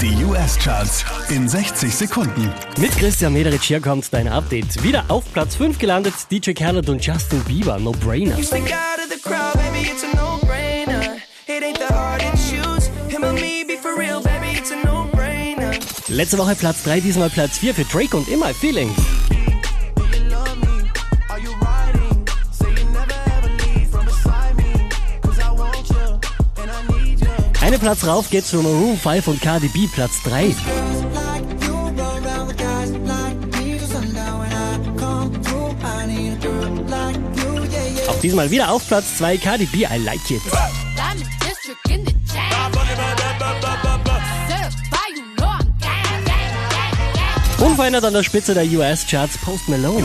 Die US-Charts in 60 Sekunden. Mit Christian Mederich hier kommt dein Update. Wieder auf Platz 5 gelandet, DJ Khaled und Justin Bieber, No Brainer. Letzte Woche Platz 3, diesmal Platz 4 für Drake und In My Einen Platz rauf geht's für Maroon 5 und Cardi B, Platz 3. like you roll around with guys like me till sundown when I come through. I need a girl like you, yeah, yeah. Auch diesmal wieder auf Platz 2, Cardi B, I Like It. Unverändert an der Spitze der US-Charts Post Malone.